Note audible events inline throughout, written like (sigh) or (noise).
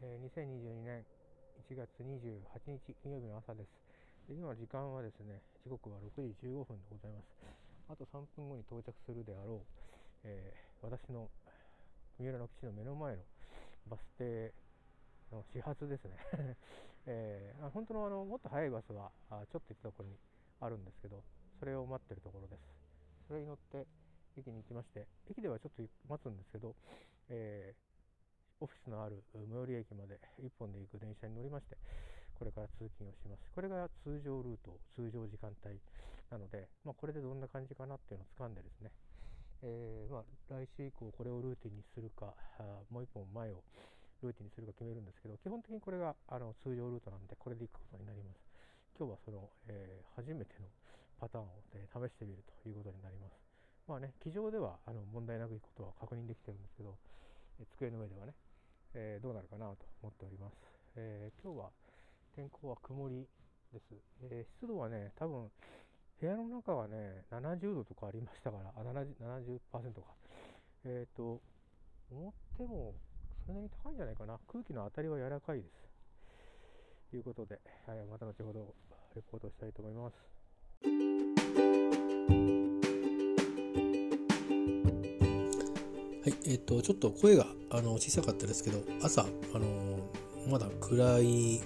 えー、2022年1月28日金曜日の朝ですで。今時間はですね、時刻は6時15分でございます。あと3分後に到着するであろう、えー、私の三浦の基地の目の前のバス停の始発ですね、(laughs) えー、本当のあのもっと速いバスはあちょっと行ったところにあるんですけど、それを待ってるところです。それに乗って駅に行きまして、駅ではちょっと待つんですけど、えーオフィスのある最寄り駅まで1本で行く電車に乗りまして、これから通勤をします。これが通常ルート、通常時間帯なので、まあ、これでどんな感じかなっていうのを掴んでですね、えー、ま、来週以降これをルーティンにするか、もう1本前をルーティンにするか決めるんですけど、基本的にこれがあの通常ルートなんで、これで行くことになります。今日はその、えー、初めてのパターンを、ね、試してみるということになります。まあね、机上ではあの問題なく行くことは確認できてるんですけど、机の上ではね、えー、どうなるかなと思っております。えー、今日は天候は曇りです。えー、湿度はね、多分部屋の中はね、70度とかありましたから、あ、70%, 70か。えっ、と、思ってもそれなりに高いんじゃないかな。空気の当たりは柔らかいです。ということで、はい、また後ほどレポートしたいと思います。はい、えっ、と、ちょっと声があの小さかったですけど、朝、あのまだ暗い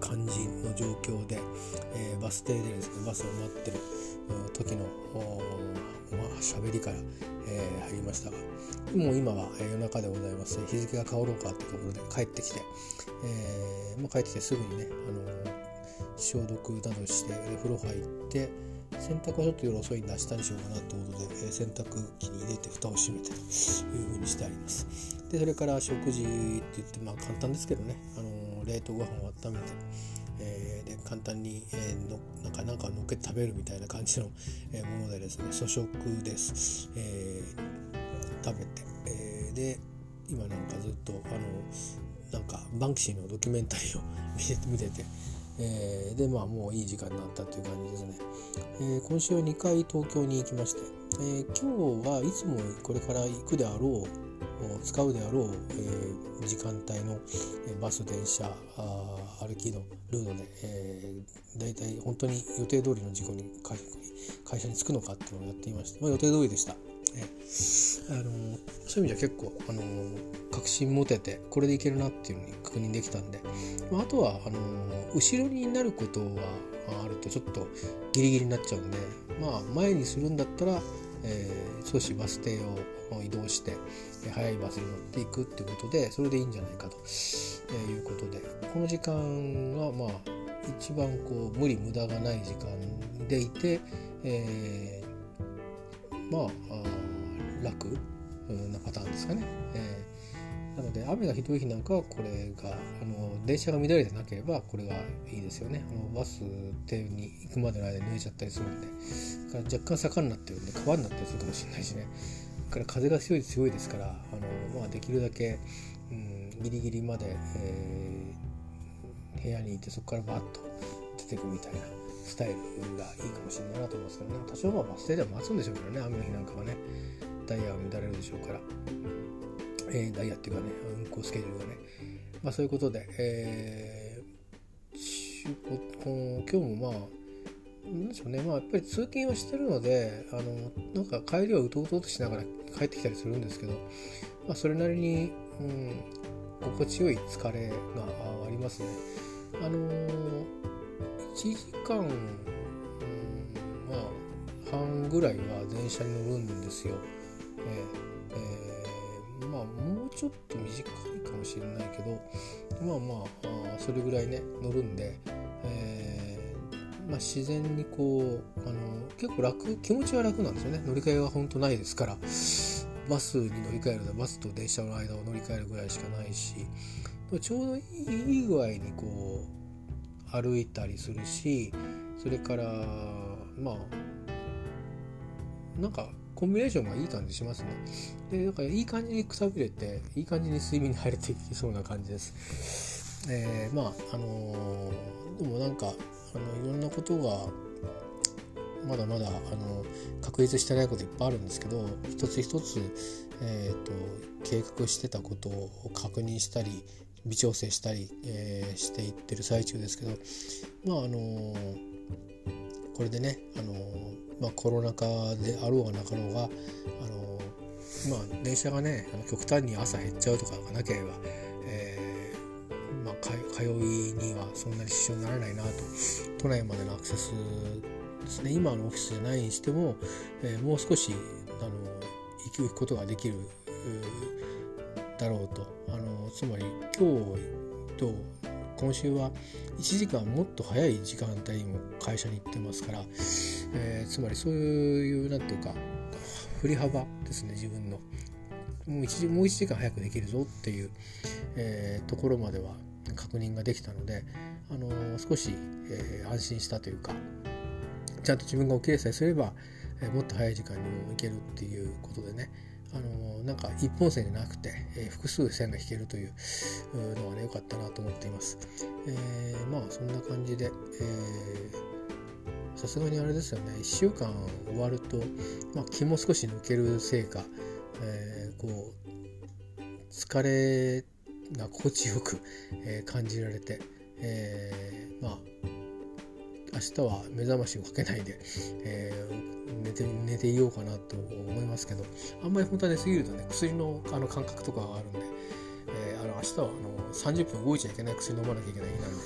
感じの状況で、えー、バス停でですね、バスを待ってる時の、まあ、喋りから、えー、入りましたが、もう今は、夜中でございます。日付が変わろうかってところで帰ってきて、えーまあ、帰ってきてすぐにね、あの消毒などして、風呂入って、洗濯はちょっと夜遅いんで明日にしようかなということで、え洗濯機に入れて蓋を閉めてというふうにしてあります。で、それから食事って言って、まあ簡単ですけどね、あの冷凍ご飯を温めて、えー、で簡単に、えー、のなんかなんかのっけて食べるみたいな感じの、えものでですね粗食です、えー、食べて、えで今なんかずっとあのなんかバンクシーのドキュメンタリーを (laughs) 見ててえー、でまあもういい時間になったという感じですね、えー、今週は2回東京に行きまして、えー、今日はいつもこれから行くであろう使うであろう、え時間帯のえバス電車歩きのルートで、えー、大体本当に予定通りの事故に会社に着くのかっていうのをやっていまして、まあ、予定通りでした。えあのそういう意味じゃ結構あの確信持ててこれでいけるなっていうのに確認できたんで、まあ、あとはあの後ろになることはあるとちょっとギリギリになっちゃうんで、まあ、前にするんだったら、えー、少しバス停を移動して早いバスに乗っていくっていうことでそれでいいんじゃないかと、え、いうことで。この時間がまあ一番こう無理無駄がない時間でいて、えー、まあ楽なパターンですかね。えー、なので雨がひどい日なんかはこれがあの電車が乱れてなければこれがいいですよね。あのバス停に行くまでの間に濡れちゃったりするんでから若干坂になってるんで川になったりするかもしれないしね。から風が強い強いですからあの、まあ、できるだけ、うん、ギリギリまで、えー、部屋にいてそこからバッと出てくみたいなスタイルがいいかもしれないなと思いますけどね。多少はバス停では待つんでしょうけどね。雨の日なんかはね。ダイヤが乱れるでしょうから、えー、ダイヤっていうかね運行スケジュールがね。まあそういうことで、えー、今日もまあなんでしょうね。まあやっぱり通勤をしてるのであのなんか帰りはうとうととしながら帰ってきたりするんですけど、まあ、それなりに、うん、心地よい疲れがありますね。あのー、1時間、うん、まあ半ぐらいは電車に乗るんですよ。えー、まあもうちょっと短いかもしれないけどまあまあそれぐらいね乗るんで、えー、まあ、自然にこうあの結構楽気持ちは楽なんですよね乗り換えは本当ないですからバスに乗り換えるのはバスと電車の間を乗り換えるぐらいしかないしちょうどいい具合にこう歩いたりするしそれからまあなんかコンビネーションがいい感じしますね。で、だかいい感じにくたびれて、いい感じに睡眠に入れていきそうな感じです。えー、まあ、あのー、でもなんか、あの、いろんなことが、まだまだ、あの、確立してないこといっぱいあるんですけど、一つ一つ、えーと、計画してたことを確認したり微調整したり、えー、していってる最中ですけどまああのー、これでね、あのー、まあ、コロナ禍であろうがなかろうが、あのまあ、電車がね極端に朝減っちゃうとかがなければ、えまあ、通いにはそんなに支障にならないなと都内までのアクセスですね。今のオフィスじゃないにしても、えもう少しあの行くことができるだろうと。あのつまり今日と今週は1時間もっと早い時間帯にも会社に行ってますから、えー、つまりそういう何て言うか振り幅ですね自分の。もう 1, もう1時間早くできるぞっていう、えー、ところまでは確認ができたので、あのー、少し、え安心したというかちゃんと自分が起きれさえすれば、えもっと早い時間にも行けるっていうことでね。あのなんか一本線じゃなくて、え複数線が引けるというのはね良かったなと思っています。えー、まあそんな感じでさすがにあれですよね1週間終わると、まあ、気も少し抜けるせいか、えー、こう疲れが心地よく、えー、感じられて、えー、まあ明日は目覚ましをかけないで、えー、寝て寝ていようかなと思いますけどあんまり本当は寝すぎるとね薬のあの感覚とかがあるんで、えー、あの明日はあの30分動いちゃいけない薬飲まなきゃいけない日なんで、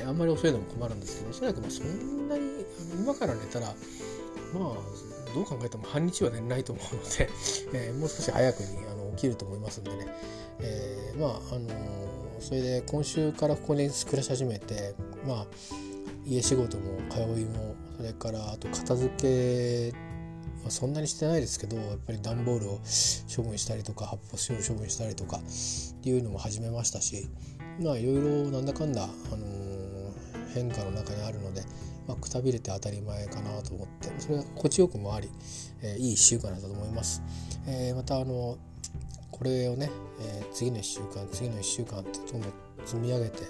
えー、あんまり遅いのも困るんですけどおそらくまあそんなに今から寝たらまあどう考えても半日は寝ないと思うので、(laughs) えー、もう少し早くにあの起きると思いますんでね、えー、まああのそれで今週からここに暮らし始めてまあ家仕事も通いもそれからあと片付けはそんなにしてないですけどやっぱり段ボールを処分したりとか発泡スチロール処分したりとかっていうのも始めましたしまあいろいろなんだかんだ、あのー、変化の中にあるので、まあ、くたびれて当たり前かなと思ってそれが心地よくもあり、えー、いい1週間だったと思います。えー、またあのこれをね、え次の1週間次の1週間ってどんどん積み上げて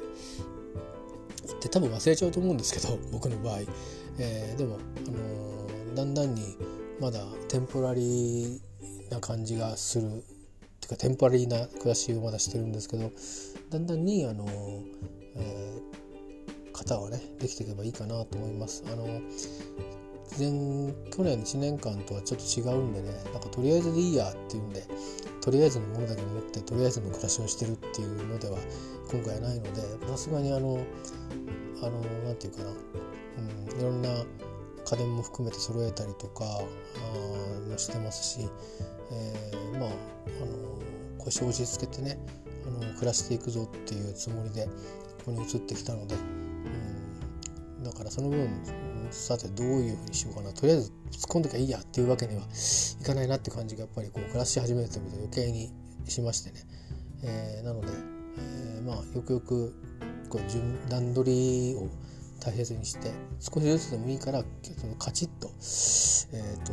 って多分忘れちゃうと思うんですけど (laughs) 僕の場合、えー、でも、あのー、だんだんにまだテンポラリーな感じがするっていうかテンポラリーな暮らしをまだしてるんですけどだんだんに、あのーえー、型はねできていけばいいかなと思います。あの前去年1年間とはちょっと違うんでねなんかとりあえずでいいやっていうんでとりあえずのものだけ持ってとりあえずの暮らしをしてるっていうのでは今回はないのでさすがにあのあのなんていうかな、うん、いろんな家電も含めて揃えたりとかもしてますし、えー、まああの腰を落ち着けてねあの暮らしていくぞっていうつもりでここに移ってきたので、うん、だからその分さてどういうふうにしようかな。とりあえず突っ込んできゃいいやっていうわけにはいかないなって感じがやっぱりこう暮らし始めてみると余計にしましてね、えー、なので、えー、まあよくよくこう順段取りを大切にして少しずつでもいいからカチッと,、えーと、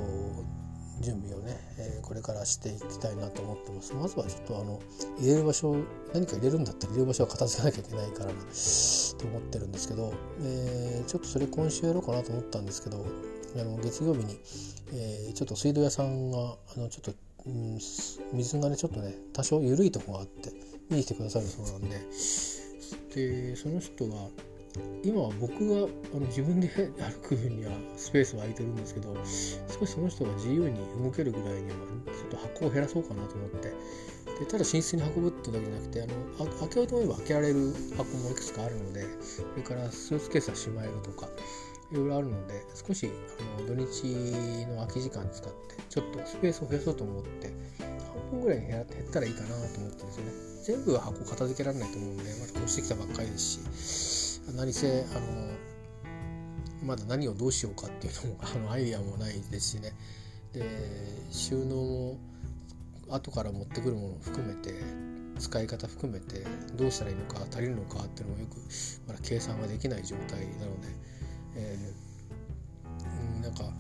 準備をね、えー、これからしていきたいなと思ってます。まずはちょっとあの入れる場所何か入れるんだったら入れる場所は片付けなきゃいけないからなと思ってるんですけど、えー、ちょっとそれ今週やろうかなと思ったんですけどあの月曜日に、えー、ちょっと水道屋さんがあのちょっと、うん、水がねちょっとね多少緩いとこがあって見に来てくださるそうなんででその人は今は僕があの自分で歩く分にはスペースは空いてるんですけど少しその人が自由に動けるぐらいにはちょっと箱を減らそうかなと思って。でただ寝室に運ぶってだけじゃなくてあの開けようと思えば開けられる箱もいくつかあるのでそれからスーツケースはしまえるとかいろいろあるので少しあの土日の空き時間使ってちょっとスペースを増やそうと思って半分ぐらいに減ったらいいかなと思ってですね。全部は箱片付けられないと思うんでまだ越してきたばっかりですし。何せあのまだ何をどうしようかっていうのも (laughs) あのアイデアもないですしね。で収納も後から持ってくるものを含めて使い方含めてどうしたらいいのか足りるのかっていうのもよくまだ計算ができない状態なので、えー、なんか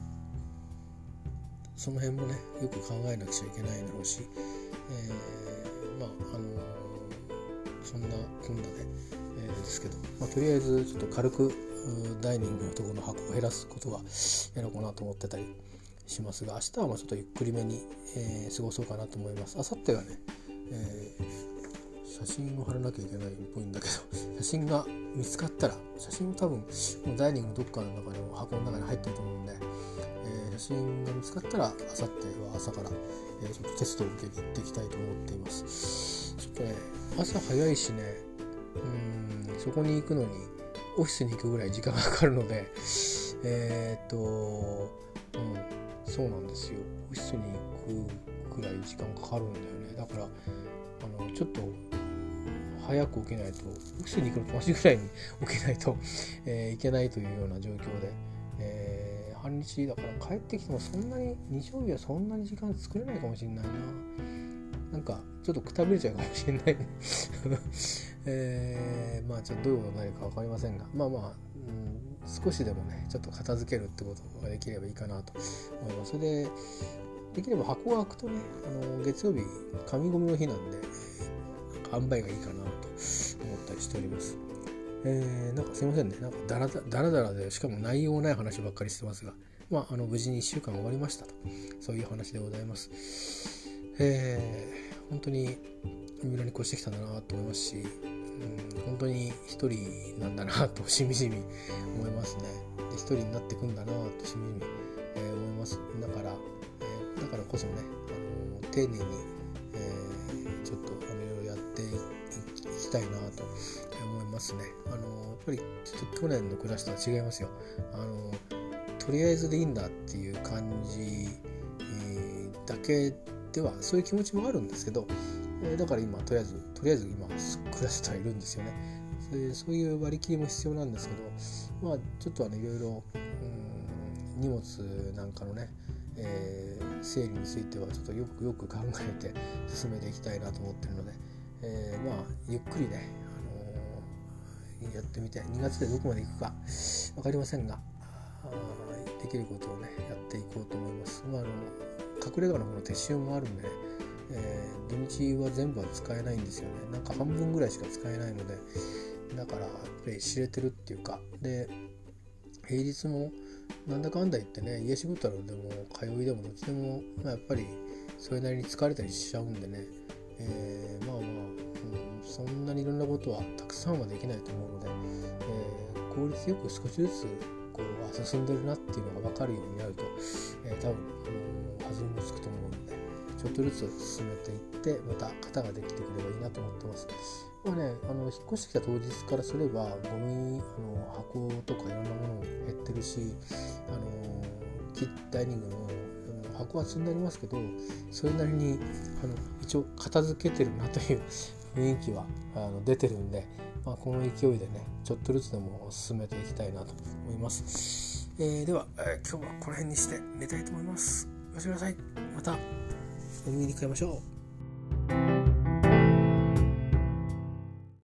その辺もねよく考えなくちゃいけないだろうし、えー、まああのそんなこんなで、えー、ですけど、まあ、とりあえずちょっと軽くダイニングのところの箱を減らすことはやろうかなと思ってたりしますが明日はまあちょっとゆっくりめに、えー、過ごそうかなと思います。明後日がね、えー、写真を貼らなきゃいけないっぽいんだけど (laughs) 写真が見つかったら写真も多分もうダイニングのどっかの中の箱の中に入ってると思うんで、えー、写真が見つかったら明後日は朝から、えちょっとテストを受けに行っていきたいと思っています。ちょっとね朝早いしねうんそこに行くのにオフィスに行くぐらい時間がかかるのでえっ、とうんそうなんですよ。オフィスに行くくらい時間かかるんだよね。だからあのちょっと早く起きないとオフィスに行くのと同じぐらいに起きないと、えー、いけないというような状況で、えー、半日だから帰ってきてもそんなに日曜日はそんなに時間作れないかもしれないな。なんかちょっとくたびれちゃうかもしれないね。(laughs) えー、まあちょっとどういうことになるか分かりませんがまあまあ、うん少しでもねちょっと片付けるってことができればいいかなと思います。それでできれば箱が開くとねあの月曜日紙ゴミの日なんで塩梅がいいかなと思ったりしておりますえー、なんかすいませんねなんかだらだらだらでしかも内容ない話ばっかりしてますがまああの無事に1週間終わりましたとそういう話でございますえー、本当に村に越してきたんだなと思いますしうん、本当に一人なんだなとしみじみ思いますね。で一人になっていくんだなとしみじみ、えー、思います。だから、えー、だからこそね、あの丁寧に、たいなと思いますね。あのやっぱりちょっと去年の暮らしとは違いますよ。あのとりあえずでいいんだっていう感じ、えー、だけではそういう気持ちもあるんですけどえだから今とりあえずとりあえず今暮らしてはいるんですよねでそういう割り切りも必要なんですけどまあちょっとあのいろいろうん荷物なんかのね、えー、整理についてはちょっとよくよく考えて進めていきたいなと思ってるので、えー、まあゆっくりね、あのー、やってみて2月でどこまで行くか分かりませんができることをねやっていこうと思います。まあ、あの隠れ家の方の撤収もあるんでねえー、土日は全部は使えないんですよねなんか半分ぐらいしか使えないのでだからやっぱり知れてるっていうかで平日もなんだかんだ言ってね家仕事でも通いでもどっちでも、まあ、やっぱりそれなりに疲れたりしちゃうんでね、えー、まあまあ、そんなにいろんなことはたくさんはできないと思うので、えー、効率よく少しずつこう進んでるなっていうのが分かるようになると、えー、多分、うん、弾みもつくと思うので。ちょっとずつ進めていってまた型ができてくればいいなと思ってます。まあね、あの引っ越してきた当日からすればゴミあの箱とかいろんなものも減ってるしあのキッダイニングの箱は積んでありますけどそれなりにあの一応片付けてるなという雰囲気はあの出てるんで、まあ、この勢いでねちょっとずつでも進めていきたいなと思います。えー、では、えー、今日はこの辺にして寝たいと思います。おやすみなさい。また。お耳にかえましょう。